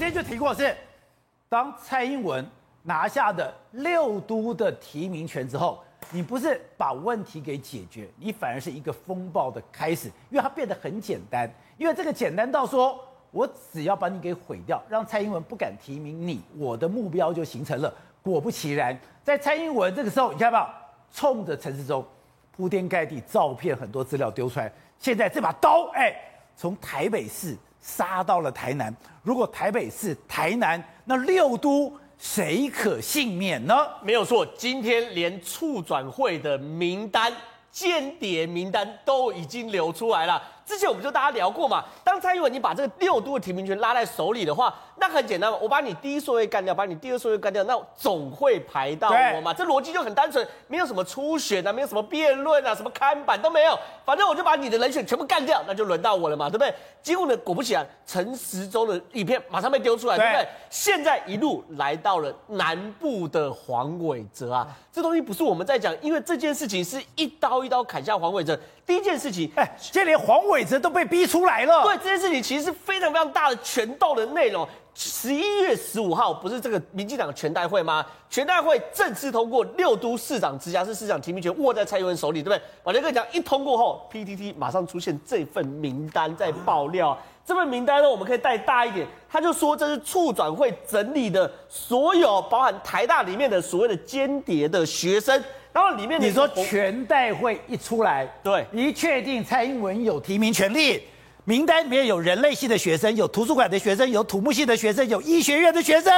前就提过是，当蔡英文拿下的六都的提名权之后，你不是把问题给解决，你反而是一个风暴的开始，因为它变得很简单，因为这个简单到说，我只要把你给毁掉，让蔡英文不敢提名你，我的目标就形成了。果不其然，在蔡英文这个时候，你看到没有？冲着陈时中铺天盖地照片，很多资料丢出来。现在这把刀，哎，从台北市杀到了台南。如果台北是、台南那六都，谁可幸免呢？没有错，今天连促转会的名单、间谍名单都已经流出来了。之前我们就大家聊过嘛，当蔡英文你把这个六都的提名权拉在手里的话，那很简单嘛，我把你第一顺位干掉，把你第二顺位干掉，那总会排到我嘛，这逻辑就很单纯，没有什么初选啊，没有什么辩论啊，什么看板都没有，反正我就把你的人选全部干掉，那就轮到我了嘛，对不对？结果呢，果不其然，陈时中的影片马上被丢出来，对不对？现在一路来到了南部的黄伟哲啊，这东西不是我们在讲，因为这件事情是一刀一刀砍下黄伟哲。第一件事情，哎，这连黄伟都被逼出来了。对，这件事情其实是非常非常大的权斗的内容。十一月十五号不是这个民进党的全代会吗？全代会正式通过六都市长、直辖市市长提名权握在蔡英文手里，对不对？我就跟你讲，一通过后，PTT 马上出现这份名单在爆料。这份名单呢，我们可以带大一点，他就说这是促转会整理的所有包含台大里面的所谓的间谍的学生。然后里面你说全代会一出来，对，一确定蔡英文有提名权利，名单里面有人类系的学生，有图书馆的学生，有土木系的学生，有医学院的学生，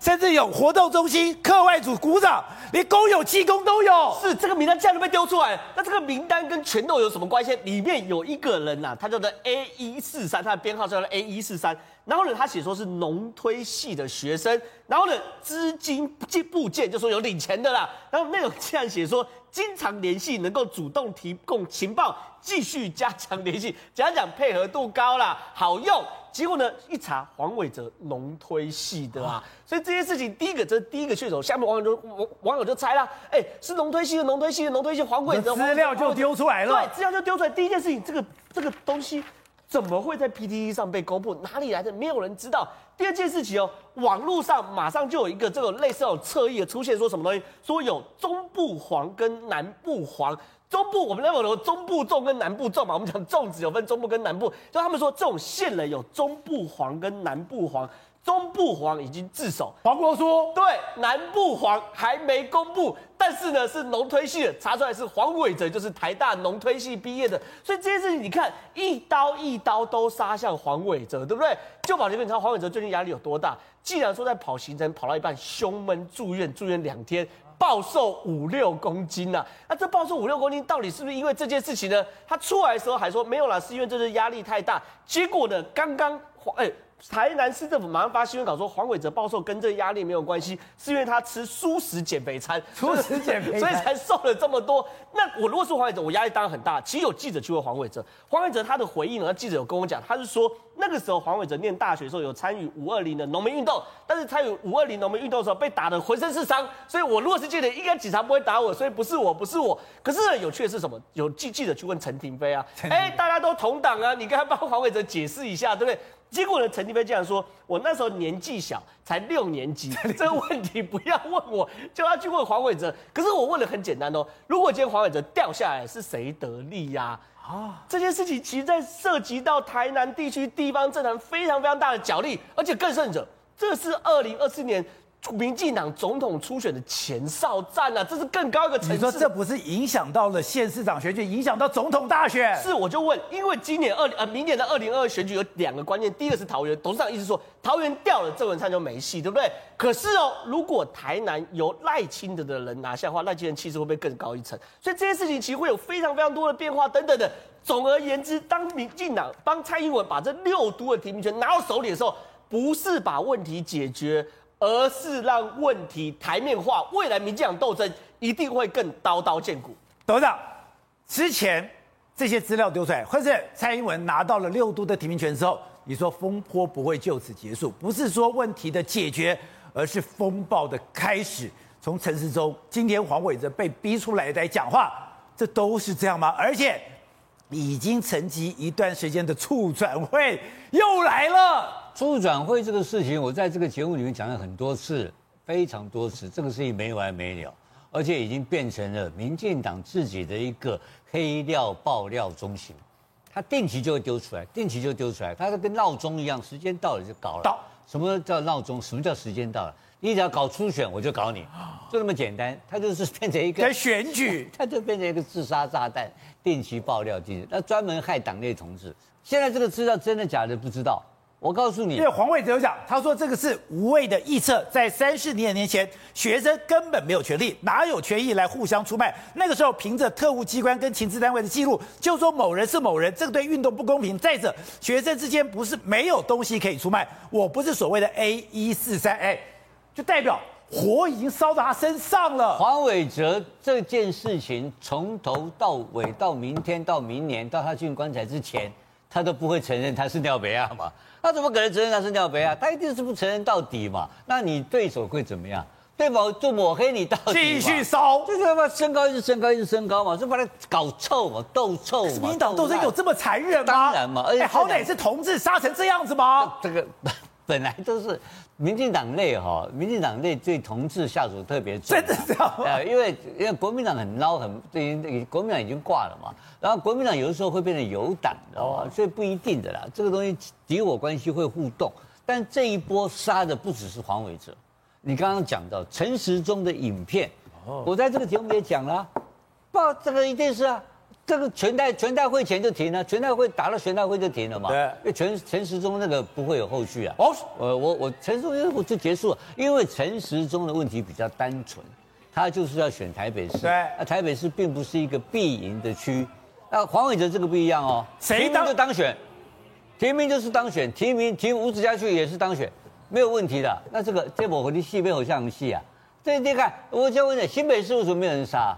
甚至有活动中心课外组鼓掌，连工友技工都有。是这个名单这样就被丢出来，那这个名单跟拳头有什么关系？里面有一个人呐、啊，他叫做 A 一四三，他的编号叫做 A 一四三。然后呢，他写说是农推系的学生，然后呢，资金部件就说有领钱的啦。然后内容这样写说，经常联系，能够主动提供情报，继续加强联系，讲讲配合度高啦，好用。结果呢，一查黄伟哲农推系的啊，所以这件事情第一个这是第一个线索，下面网友就网网友就猜啦，哎，是农推系的农推系的农推系黄伟哲，资料就丢出来了，对，资料就丢出来。第一件事情，这个这个东西。怎么会在 PTT 上被公布？哪里来的？没有人知道。第二件事情哦，网络上马上就有一个这个类似这种侧翼的出现，说什么东西？说有中部黄跟南部黄。中部我们认为有中部粽跟南部粽嘛？我们讲粽子有分中部跟南部，就他们说这种线人有中部黄跟南部黄。中部黄已经自首，黄国书对，南部黄还没公布，但是呢是农推系的，查出来是黄伟哲，就是台大农推系毕业的，所以这件事情你看一刀一刀都杀向黄伟哲，对不对？就跑这边，你知道黄伟哲最近压力有多大？既然说在跑行程跑到一半胸闷住院，住院两天，暴瘦五六公斤呐、啊，那这暴瘦五六公斤到底是不是因为这件事情呢？他出来的时候还说没有啦，是因为这是压力太大，结果呢刚刚黄哎。台南市政府马上发新闻稿说，黄伟哲暴瘦跟这个压力没有关系，是因为他吃蔬食减肥餐，蔬食减肥，所以才瘦了这么多。那我如果是黄伟哲，我压力当然很大。其实有记者去问黄伟哲，黄伟哲他的回应呢，记者有跟我讲，他是说那个时候黄伟哲念大学的时候有参与五二零的农民运动，但是参与五二零农民运动的时候被打得浑身是伤，所以我如果是记者，应该警察不会打我，所以不是我，不是我。可是，有趣的是什么？有记记者去问陈廷飞啊，哎，大家都同党啊，你跟他帮黄伟哲解释一下，对不对？结果呢？陈廷飞竟然说：“我那时候年纪小，才六年级，这个问题不要问我，叫他去问黄伟哲。可是我问的很简单哦，如果今天黄伟哲掉下来，是谁得利呀？啊，这件事情其实在涉及到台南地区地方政坛非常非常大的角力，而且更甚者，这是二零二四年。”民进党总统初选的前哨战啊，这是更高一个层次。你说这不是影响到了县市长选举，影响到总统大选？是，我就问，因为今年二呃明年的二零二二选举有两个关键，第一个是桃园，董事长一直说桃园掉了，郑文灿就没戏，对不对？可是哦，如果台南由赖清德的人拿下的话，赖清德气势会不会更高一层？所以这些事情其实会有非常非常多的变化等等的。总而言之，当民进党帮蔡英文把这六都的提名权拿到手里的时候，不是把问题解决。而是让问题台面化，未来民进党斗争一定会更刀刀见骨。董事长，之前这些资料丢出来，或是蔡英文拿到了六都的提名权之后，你说风波不会就此结束，不是说问题的解决，而是风暴的开始。从陈时中，今天黄伟哲被逼出来来讲话，这都是这样吗？而且已经沉寂一段时间的促转会又来了。促转会这个事情，我在这个节目里面讲了很多次，非常多次，这个事情没完没了，而且已经变成了民进党自己的一个黑料爆料中心。他定期就会丢出来，定期就丢出来，他跟闹钟一样，时间到了就搞了。到什么叫闹钟？什么叫时间到了？你只要搞初选，我就搞你，就那么简单。他就是变成一个在选举，他就变成一个自杀炸弹，定期爆料机制，那专门害党内同志。现在这个资料真的假的不知道。我告诉你，因为黄伟哲讲，他说这个是无谓的臆测，在三四年年前，学生根本没有权利，哪有权益来互相出卖？那个时候凭着特务机关跟情治单位的记录，就说某人是某人，这个对运动不公平。再者，学生之间不是没有东西可以出卖，我不是所谓的 A 一四三，哎，就代表火已经烧到他身上了。黄伟哲这件事情从头到尾，到明天，到明年，到他进棺材之前，他都不会承认他是尿北亚嘛。他怎么可能承认他是尿杯啊？他一定是不承认到底嘛？那你对手会怎么样？对方就抹黑你到底，继续烧，就是把升高一直升高一直升高嘛，就把他搞臭嘛，斗臭嘛。民进党斗争有这么残忍吗？当然嘛，而且好歹是同志杀成这样子吗？这个本来都是。民进党内哈，民进党内对同志下手特别重，真的这样？呃，因为因为国民党很孬，很对于国民党已经挂了嘛，然后国民党有的时候会变成有党，知道吗？所以不一定的啦，这个东西敌我关系会互动。但这一波杀的不只是黄伟哲，你刚刚讲到陈时中的影片，我在这个节目也讲了，报这个一定是啊。这个全代全代会前就停了，全代会打到全代会就停了嘛？对，因为陈陈时中那个不会有后续啊。哦，呃，我我陈时中我就结束了，因为陈时中的问题比较单纯，他就是要选台北市。对，那台北市并不是一个必赢的区。那黄伟哲这个不一样哦，谁当就当选，提名就是当选，提名提吴子嘉去也是当选，没有问题的。那这个这我和你戏没有像戏啊？这你看，我就问你，新北市为什么没有人杀？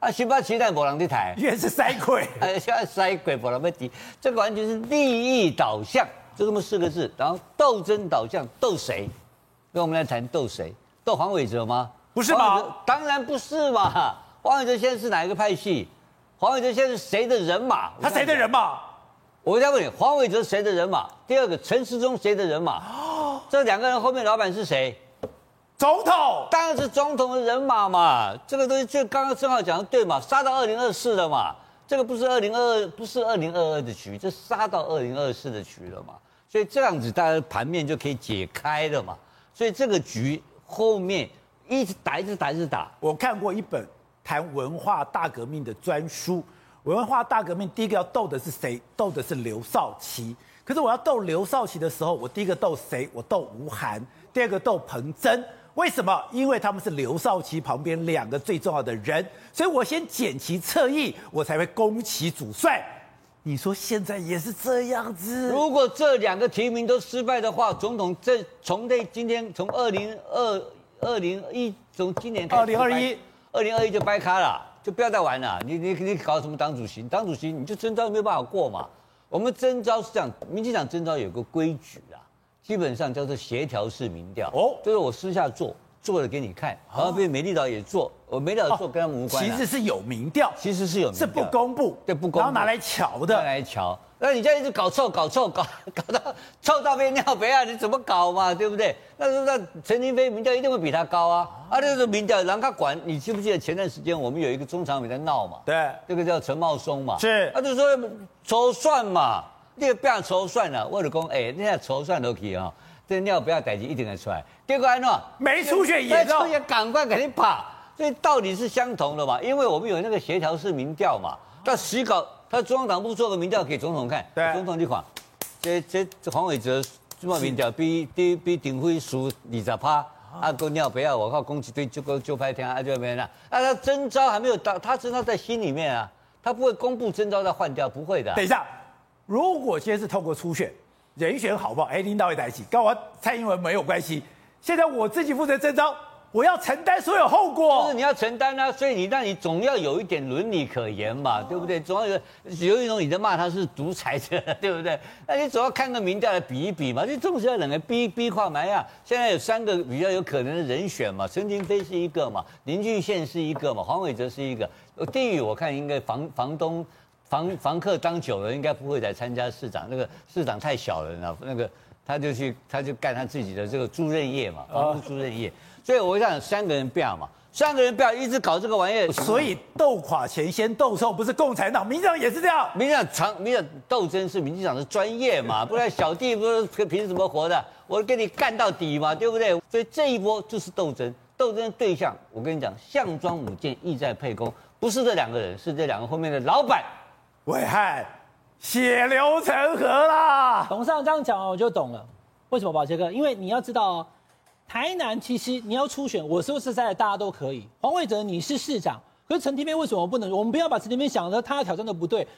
啊，新北期待某人的台，原是塞鬼，哎，现在塞鬼，某人被敌，这个完全是利益导向，就这么四个字。然后斗争导向，斗谁？跟我们来谈斗谁？斗黄伟哲吗？不是吧？当然不是嘛。黄伟哲现在是哪一个派系？黄伟哲现在是谁的人马？他谁的人马？我再问你，黄伟哲谁的人马？第二个，陈时中谁的人马？哦，这两个人后面老板是谁？总统当然是总统的人马嘛，这个东西就刚刚正好讲的对嘛，杀到二零二四了嘛，这个不是二零二二，不是二零二二的局，这杀到二零二四的局了嘛，所以这样子大家盘面就可以解开了嘛，所以这个局后面一直打，一直打，一直打。我看过一本谈文化大革命的专书，文化大革命第一个要斗的是谁？斗的是刘少奇。可是我要斗刘少奇的时候，我第一个斗谁？我斗吴晗，第二个斗彭真。为什么？因为他们是刘少奇旁边两个最重要的人，所以我先检其侧翼，我才会攻其主帅。你说现在也是这样子？如果这两个提名都失败的话，总统这从这今天从二零二二零一从今年二零二一二零二一就掰开了，就不要再玩了。你你你搞什么党主席？党主席你就征召没有办法过嘛？我们征召是这样，民进党征召有个规矩啊。基本上叫做协调式民调哦，就是我私下做做了给你看，然后被美丽岛也做，我美丽岛做跟他们无关。其实是有民调，其实是有民调，是不公布，对不公布，然后拿来瞧的，拿来瞧。那你这样一直搞臭，搞臭，搞 搞到臭到变尿别啊，你怎么搞嘛？对不对？那那陈亭妃民调一定会比他高啊。啊，那个民调让他管，你记不记得前段时间我们有一个中常委在闹嘛？对，这个叫陈茂松嘛。是，他就说筹算嘛。这个不要筹算了，我就讲，哎，你看筹算都可以啊，这尿不要逮起一定得出来。结果安怎？没出血也出血，赶快给你跑。所以道理是相同的嘛，因为我们有那个协调式民调嘛。他实稿，他中央党部做个民调给总统看，对，总统就看，这这这黄伟哲这么民调比比比丁辉输二十趴，啊，个尿不要，我靠，攻击对就够就拍天啊，就没了。啊，他征召还没有到，他征招在心里面啊，他不会公布征召再换掉，不会的。等一下。如果今天是透过初选，人选好不好？哎，领导也在一起，跟我蔡英文没有关系。现在我自己负责征召，我要承担所有后果。就是你要承担啊，所以你那你总要有一点伦理可言嘛，对不对？总要有有一种你在骂他是独裁者，对不对？那你总要看个民调来比一比嘛。你总是要两个逼逼跨埋呀。现在有三个比较有可能的人选嘛，陈亭妃是一个嘛，林俊宪是一个嘛，黄伟哲是一个。地域我看应该房房东。房房客当久了，应该不会再参加市长。那个市长太小了，那个他就去他就干他自己的这个租任业嘛，房屋租赁业。所以我想三个人不要嘛，三个人不要一直搞这个玩意儿。所以斗垮前先斗臭，不是共产党，民进党也是这样。民进党长，民进党斗争是民进党的专业嘛，不然小弟不是凭什么活的？我跟你干到底嘛，对不对？所以这一波就是斗争，斗争对象，我跟你讲，项庄舞剑，意在沛公，不是这两个人，是这两个后面的老板。伟汉，血流成河啦！董事长这样讲，我就懂了。为什么宝杰哥？因为你要知道。台南其实你要初选，我说实在的，大家都可以。黄伟哲你是市长，可是陈天边为什么不能？我们不要把陈天边想的他挑战的不对。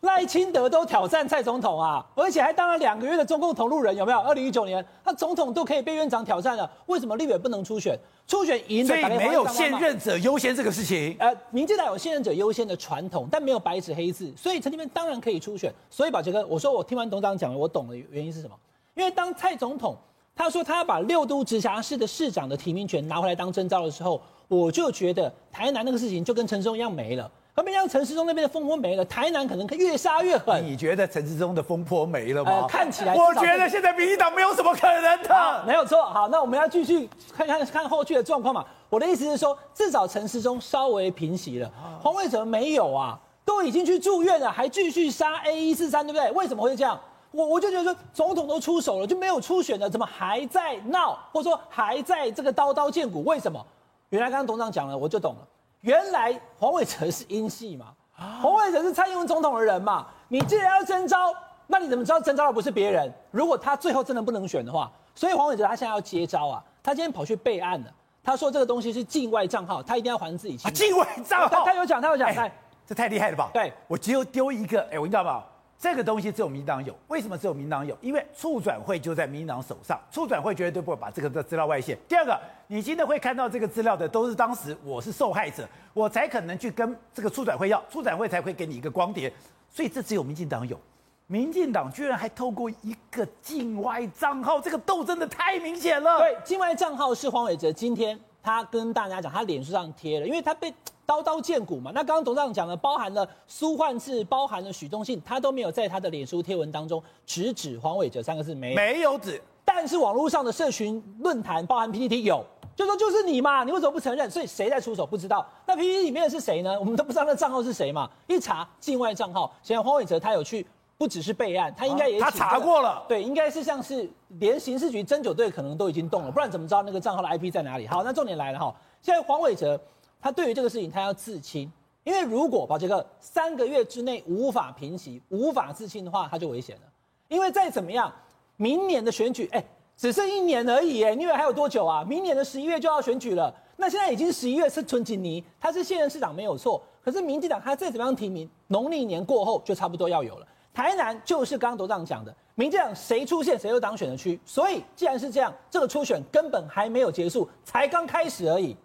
赖清德都挑战蔡总统啊，而且还当了两个月的中共同路人，有没有？二零一九年他总统都可以被院长挑战了，为什么立委不能初选？初选赢，所以没有现任者优先这个事情。呃，民进党有现任者优先的传统，但没有白纸黑字，所以陈亭妃当然可以初选。所以宝杰哥，我说我听完董事长讲了，我懂的，原因是什么？因为当蔡总统。他说他要把六都直辖市的市长的提名权拿回来当征召的时候，我就觉得台南那个事情就跟陈松一样没了，后面让陈时中那边的风波没了，台南可能越杀越狠。你觉得陈时中的风波没了吗？呃、看起来，我觉得现在民进党没有什么可能的，没有错。好，那我们要继续看看看后续的状况嘛。我的意思是说，至少陈时中稍微平息了，黄伟哲没有啊，都已经去住院了，还继续杀 A 一四三，对不对？为什么会这样？我我就觉得说，总统都出手了，就没有初选的，怎么还在闹，或者说还在这个刀刀见骨？为什么？原来刚刚董事长讲了，我就懂了。原来黄伟哲是英系嘛，黄伟哲是蔡英文总统的人嘛。你既然要征召，那你怎么知道征召的不是别人？如果他最后真的不能选的话，所以黄伟哲他现在要接招啊。他今天跑去备案了，他说这个东西是境外账号，他一定要还自己清。境外账号，他他有讲，他有讲，哎，这太厉害了吧？对，我只有丢一个，哎，我你知道吗？这个东西只有民党有，为什么只有民党有？因为促转会就在民党手上，促转会绝对不会把这个的资料外泄。第二个，你今天会看到这个资料的，都是当时我是受害者，我才可能去跟这个促转会要，促转会才会给你一个光碟。所以这只有民进党有，民进党居然还透过一个境外账号，这个斗争的太明显了。对，境外账号是黄伟哲今天他跟大家讲，他脸书上贴了，因为他被。刀刀见骨嘛，那刚刚董事长讲了，包含了苏焕智，包含了许宗信，他都没有在他的脸书贴文当中直指黄伟哲三个字，没没有指，但是网络上的社群论坛，包含 PPT 有，就说就是你嘛，你为什么不承认？所以谁在出手不知道。那 PPT 里面的是谁呢？我们都不知道那账号是谁嘛。一查境外账号，显然黄伟哲他有去，不只是备案，他应该也、啊、他查过了，对，应该是像是连刑事局侦九队可能都已经动了，不然怎么知道那个账号的 IP 在哪里？好，那重点来了哈，现在黄伟哲。他对于这个事情，他要自清，因为如果宝杰哥三个月之内无法平息、无法自清的话，他就危险了。因为再怎么样，明年的选举，哎，只剩一年而已，哎，你以为还有多久啊？明年的十一月就要选举了。那现在已经十一月，是春锦尼，他是现任市长没有错。可是民进党他再怎么样提名，农历年过后就差不多要有了。台南就是刚刚董事长讲的，民进党谁出现谁就当选的区。所以既然是这样，这个初选根本还没有结束，才刚开始而已。